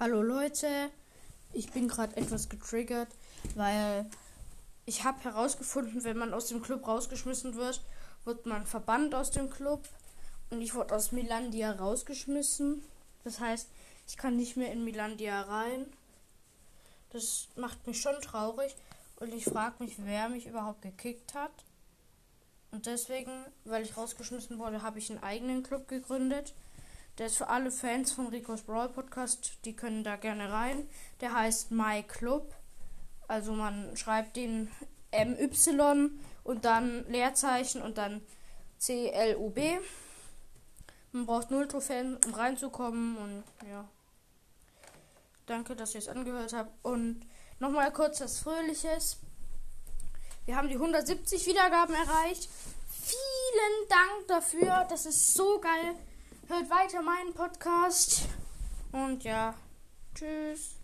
Hallo Leute, ich bin gerade etwas getriggert, weil ich habe herausgefunden, wenn man aus dem Club rausgeschmissen wird, wird man verbannt aus dem Club und ich wurde aus Milandia rausgeschmissen. Das heißt, ich kann nicht mehr in Milandia rein. Das macht mich schon traurig und ich frage mich, wer mich überhaupt gekickt hat. Und deswegen, weil ich rausgeschmissen wurde, habe ich einen eigenen Club gegründet. Der ist für alle Fans von Ricos Brawl Podcast, die können da gerne rein. Der heißt My Club. Also man schreibt den MY und dann Leerzeichen und dann C-L-U-B. Man braucht null Trophäen, um reinzukommen und ja. Danke, dass ihr es angehört habt. Und nochmal kurz was Fröhliches. Wir haben die 170 Wiedergaben erreicht. Vielen Dank dafür. Das ist so geil. Hört weiter meinen Podcast. Und ja, tschüss.